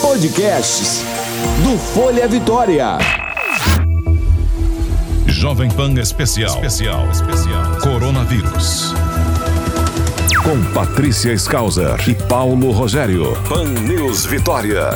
Podcasts do Folha Vitória. Jovem Pan Especial. Especial. Especial. Coronavírus. Com Patrícia Skauser e Paulo Rogério. Pan News Vitória.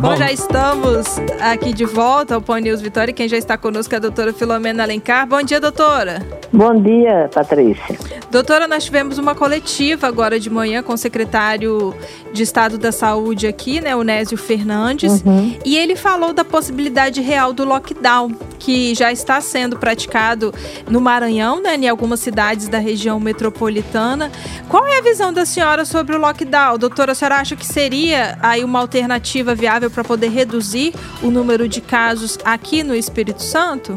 Bom, já estamos aqui de volta ao Pan News Vitória. Quem já está conosco é a doutora Filomena Alencar. Bom dia, doutora. Bom dia, Patrícia. Doutora, nós tivemos uma coletiva agora de manhã com o secretário de Estado da Saúde aqui, né, o Nésio Fernandes, uhum. e ele falou da possibilidade real do lockdown, que já está sendo praticado no Maranhão, né, em algumas cidades da região metropolitana. Qual é a visão da senhora sobre o lockdown? Doutora, a senhora acha que seria aí uma alternativa viável para poder reduzir o número de casos aqui no Espírito Santo?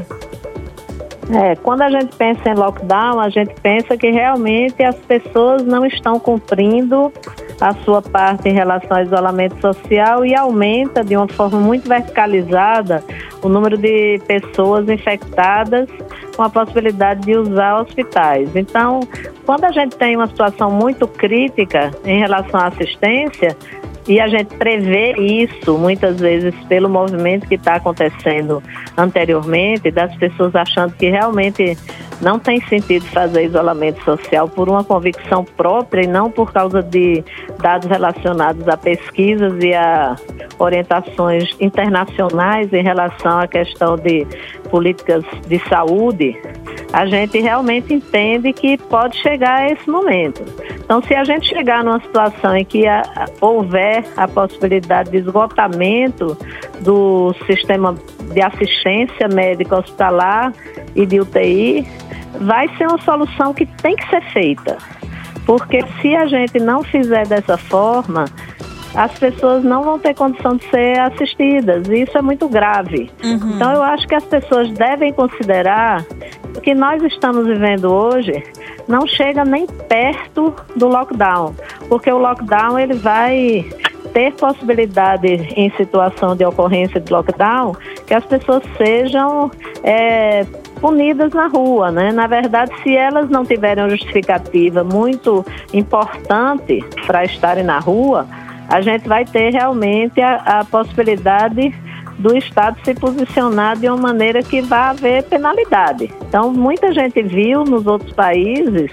É, quando a gente pensa em lockdown, a gente pensa que realmente as pessoas não estão cumprindo a sua parte em relação ao isolamento social e aumenta de uma forma muito verticalizada o número de pessoas infectadas com a possibilidade de usar hospitais. Então, quando a gente tem uma situação muito crítica em relação à assistência, e a gente prevê isso muitas vezes pelo movimento que está acontecendo anteriormente, das pessoas achando que realmente não tem sentido fazer isolamento social por uma convicção própria e não por causa de dados relacionados a pesquisas e a orientações internacionais em relação à questão de políticas de saúde, a gente realmente entende que pode chegar a esse momento. Então, se a gente chegar numa situação em que a, houver a possibilidade de esgotamento do sistema de assistência médica hospitalar e de UTI, vai ser uma solução que tem que ser feita. Porque se a gente não fizer dessa forma, as pessoas não vão ter condição de ser assistidas. E isso é muito grave. Uhum. Então, eu acho que as pessoas devem considerar o que nós estamos vivendo hoje não chega nem perto do lockdown, porque o lockdown ele vai ter possibilidade em situação de ocorrência de lockdown que as pessoas sejam é, punidas na rua, né? Na verdade, se elas não tiverem uma justificativa muito importante para estarem na rua, a gente vai ter realmente a, a possibilidade do Estado se posicionar de uma maneira que vai haver penalidade. Então, muita gente viu nos outros países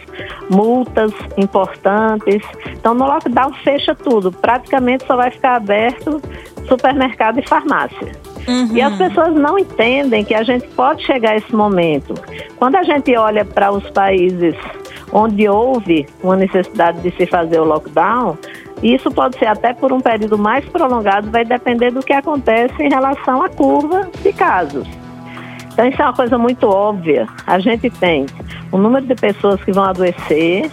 multas importantes. Então, no lockdown fecha tudo. Praticamente só vai ficar aberto supermercado e farmácia. Uhum. E as pessoas não entendem que a gente pode chegar a esse momento. Quando a gente olha para os países onde houve uma necessidade de se fazer o lockdown, isso pode ser até por um período mais prolongado, vai depender do que acontece em relação à curva de casos. Então, isso é uma coisa muito óbvia. A gente tem o número de pessoas que vão adoecer,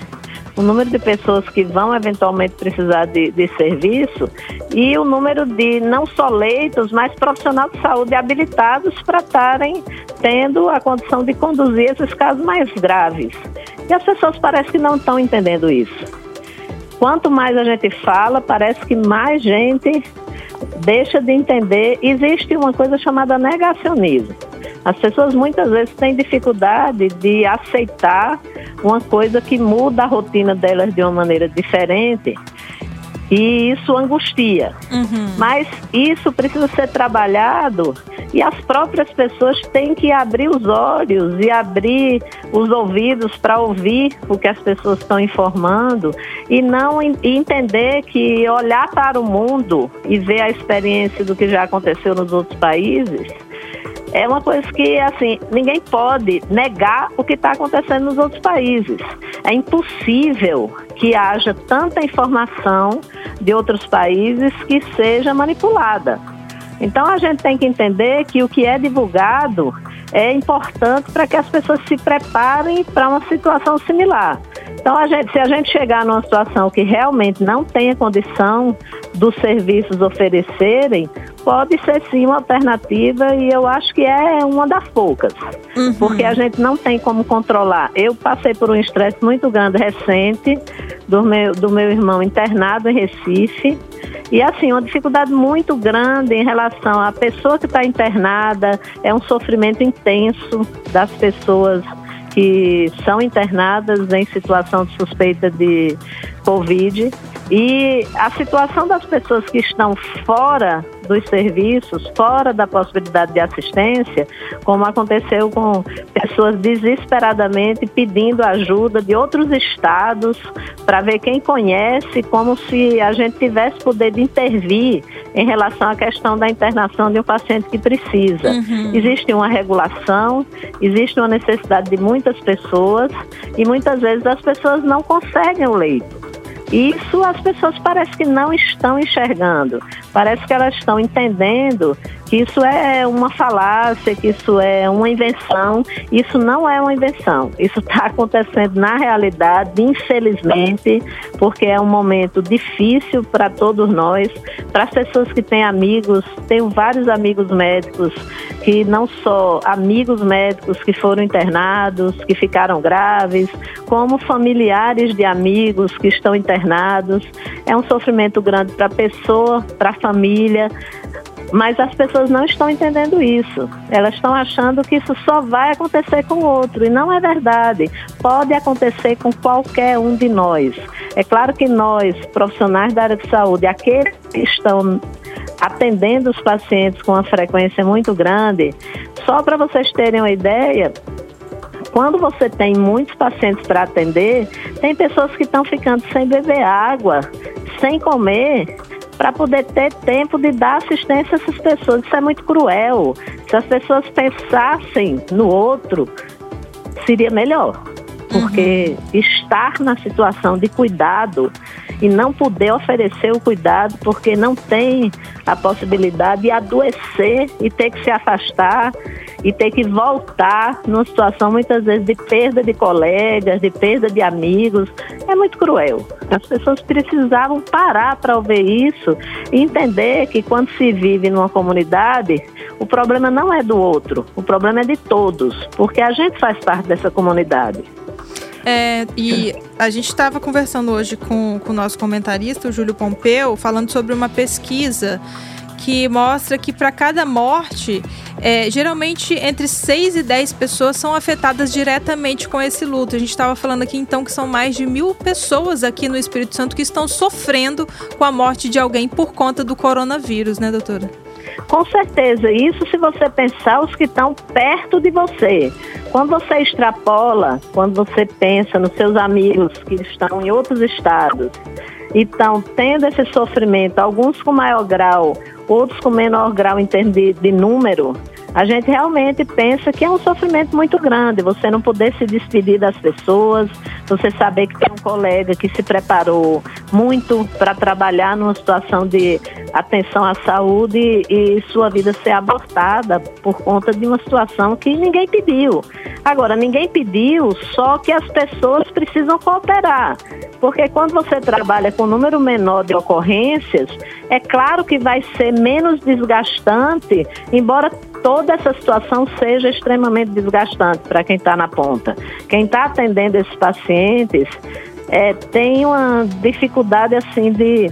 o número de pessoas que vão eventualmente precisar de, de serviço e o número de não só leitos, mas profissionais de saúde habilitados para estarem tendo a condição de conduzir esses casos mais graves. E as pessoas parecem que não estão entendendo isso. Quanto mais a gente fala, parece que mais gente deixa de entender. Existe uma coisa chamada negacionismo. As pessoas muitas vezes têm dificuldade de aceitar uma coisa que muda a rotina delas de uma maneira diferente e isso angustia. Uhum. Mas isso precisa ser trabalhado e as próprias pessoas têm que abrir os olhos e abrir os ouvidos para ouvir o que as pessoas estão informando e não e entender que olhar para o mundo e ver a experiência do que já aconteceu nos outros países é uma coisa que, assim, ninguém pode negar o que está acontecendo nos outros países. É impossível que haja tanta informação de outros países que seja manipulada. Então a gente tem que entender que o que é divulgado é importante para que as pessoas se preparem para uma situação similar. Então, a gente, se a gente chegar numa situação que realmente não tenha condição dos serviços oferecerem, pode ser sim uma alternativa e eu acho que é uma das poucas, uhum. porque a gente não tem como controlar. Eu passei por um estresse muito grande recente do meu, do meu irmão internado em Recife e assim, uma dificuldade muito grande em relação à pessoa que está internada, é um sofrimento intenso das pessoas que são internadas em situação de suspeita de Covid e a situação das pessoas que estão fora dos serviços, fora da possibilidade de assistência, como aconteceu com pessoas desesperadamente pedindo ajuda de outros estados para ver quem conhece, como se a gente tivesse poder de intervir em relação à questão da internação de um paciente que precisa. Uhum. Existe uma regulação, existe uma necessidade de muitas pessoas e muitas vezes as pessoas não conseguem o leito. Isso as pessoas parece que não estão enxergando. Parece que elas estão entendendo que isso é uma falácia, que isso é uma invenção. Isso não é uma invenção. Isso está acontecendo na realidade, infelizmente, porque é um momento difícil para todos nós, para as pessoas que têm amigos. Tenho vários amigos médicos que não só amigos médicos que foram internados, que ficaram graves, como familiares de amigos que estão internados. É um sofrimento grande para a pessoa, para a família. Mas as pessoas não estão entendendo isso. Elas estão achando que isso só vai acontecer com o outro. E não é verdade. Pode acontecer com qualquer um de nós. É claro que nós, profissionais da área de saúde, aqueles que estão atendendo os pacientes com uma frequência muito grande, só para vocês terem uma ideia, quando você tem muitos pacientes para atender, tem pessoas que estão ficando sem beber água, sem comer, para poder ter tempo de dar assistência a essas pessoas. Isso é muito cruel. Se as pessoas pensassem no outro, seria melhor. Porque uhum. estar na situação de cuidado e não poder oferecer o cuidado porque não tem a possibilidade de adoecer e ter que se afastar e ter que voltar numa situação muitas vezes de perda de colegas, de perda de amigos, é muito cruel. As pessoas precisavam parar para ouvir isso e entender que quando se vive numa comunidade, o problema não é do outro, o problema é de todos, porque a gente faz parte dessa comunidade. É, e a gente estava conversando hoje com, com o nosso comentarista, o Júlio Pompeu, falando sobre uma pesquisa que mostra que para cada morte, é, geralmente entre 6 e 10 pessoas são afetadas diretamente com esse luto. A gente estava falando aqui então que são mais de mil pessoas aqui no Espírito Santo que estão sofrendo com a morte de alguém por conta do coronavírus, né, doutora? Com certeza, isso se você pensar os que estão perto de você. Quando você extrapola, quando você pensa nos seus amigos que estão em outros estados e estão tendo esse sofrimento, alguns com maior grau, outros com menor grau em termos de, de número, a gente realmente pensa que é um sofrimento muito grande. Você não poder se despedir das pessoas, você saber que tem um colega que se preparou muito para trabalhar numa situação de atenção à saúde e sua vida ser abortada por conta de uma situação que ninguém pediu. Agora, ninguém pediu, só que as pessoas precisam cooperar. Porque quando você trabalha com número menor de ocorrências, é claro que vai ser menos desgastante, embora toda essa situação seja extremamente desgastante para quem está na ponta. Quem está atendendo esses pacientes é, tem uma dificuldade assim de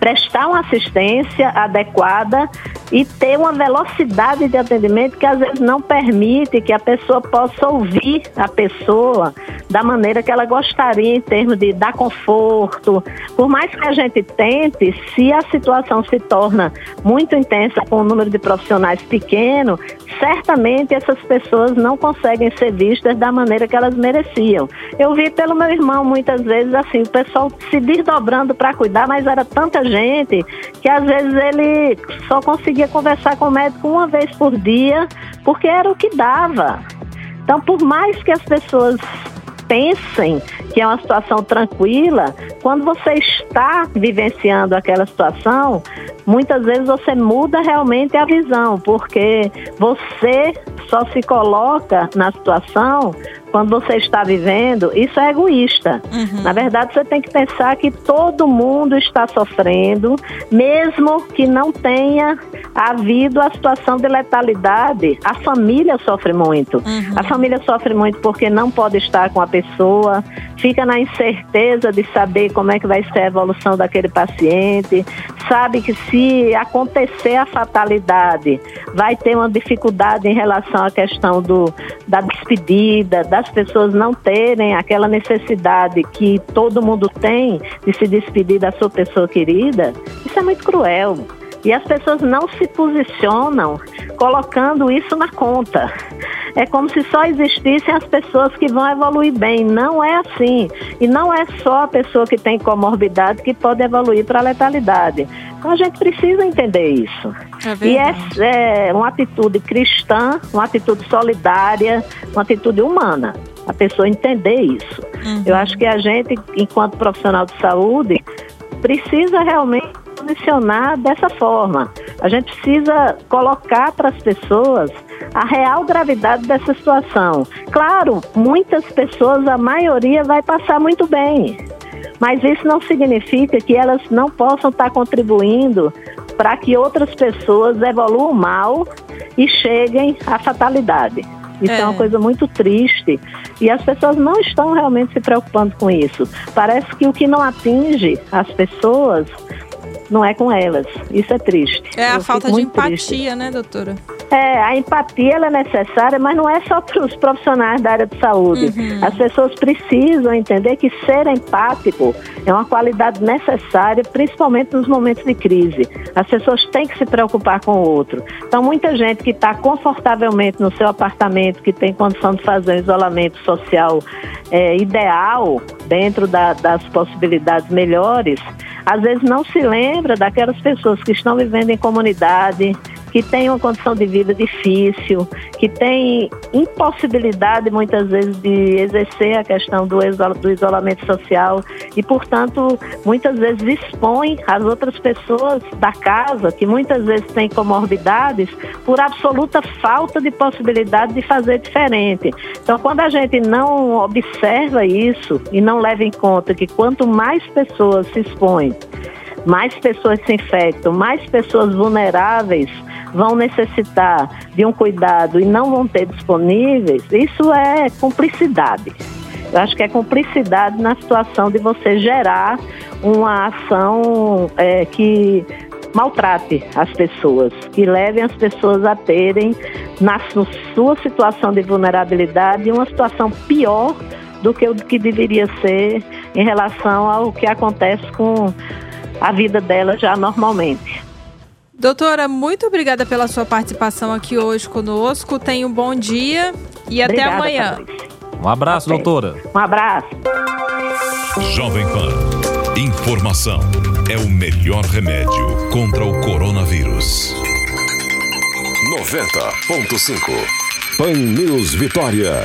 prestar uma assistência adequada e ter uma velocidade de atendimento que às vezes não permite que a pessoa possa ouvir a pessoa da maneira que ela gostaria em termos de dar conforto. Por mais que a gente tente, se a situação se torna muito intensa com o número de profissionais pequeno, certamente essas pessoas não conseguem ser vistas da maneira que elas mereciam. Eu vi pelo meu irmão muitas vezes assim, o pessoal se desdobrando para cuidar, mas era tanta gente que às vezes ele só conseguia conversar com o médico uma vez por dia, porque era o que dava. Então, por mais que as pessoas pensem que é uma situação tranquila, quando você está vivenciando aquela situação, muitas vezes você muda realmente a visão, porque você só se coloca na situação quando você está vivendo, isso é egoísta. Uhum. Na verdade, você tem que pensar que todo mundo está sofrendo, mesmo que não tenha havido a situação de letalidade. A família sofre muito. Uhum. A família sofre muito porque não pode estar com a pessoa, fica na incerteza de saber como é que vai ser a evolução daquele paciente, sabe que se acontecer a fatalidade, vai ter uma dificuldade em relação à questão do, da despedida, da as pessoas não terem aquela necessidade que todo mundo tem de se despedir da sua pessoa querida, isso é muito cruel. E as pessoas não se posicionam colocando isso na conta. É como se só existissem as pessoas que vão evoluir bem. Não é assim. E não é só a pessoa que tem comorbidade que pode evoluir para a letalidade. Então a gente precisa entender isso. É e é, é uma atitude cristã, uma atitude solidária, uma atitude humana. A pessoa entender isso. Uhum. Eu acho que a gente, enquanto profissional de saúde, precisa realmente posicionar dessa forma. A gente precisa colocar para as pessoas a real gravidade dessa situação. Claro, muitas pessoas, a maioria vai passar muito bem, mas isso não significa que elas não possam estar contribuindo para que outras pessoas evoluam mal e cheguem à fatalidade. Isso é. é. uma coisa muito triste e as pessoas não estão realmente se preocupando com isso. Parece que o que não atinge as pessoas não é com elas. Isso é triste. É a Eu falta de empatia, triste. né, doutora? É, a empatia é necessária, mas não é só para os profissionais da área de saúde. Uhum. As pessoas precisam entender que ser empático é uma qualidade necessária, principalmente nos momentos de crise. As pessoas têm que se preocupar com o outro. Então, muita gente que está confortavelmente no seu apartamento, que tem condição de fazer um isolamento social é, ideal, dentro da, das possibilidades melhores, às vezes não se lembra daquelas pessoas que estão vivendo em comunidade, que têm uma condição de vida difícil, que têm impossibilidade muitas vezes de exercer a questão do, do isolamento social e, portanto, muitas vezes expõe as outras pessoas da casa, que muitas vezes têm comorbidades, por absoluta falta de possibilidade de fazer diferente. Então, quando a gente não observa isso e não leva em conta que quanto mais pessoas se expõem, mais pessoas se infectam, mais pessoas vulneráveis vão necessitar de um cuidado e não vão ter disponíveis, isso é cumplicidade. Eu acho que é cumplicidade na situação de você gerar uma ação é, que maltrate as pessoas, que levem as pessoas a terem, na sua situação de vulnerabilidade, uma situação pior do que o que deveria ser em relação ao que acontece com a vida dela já normalmente. Doutora, muito obrigada pela sua participação aqui hoje conosco. Tenha um bom dia e Obrigada, até amanhã. Patrícia. Um abraço, doutora. Um abraço. Jovem Pan. Informação é o melhor remédio contra o coronavírus. 90.5 Pan News Vitória.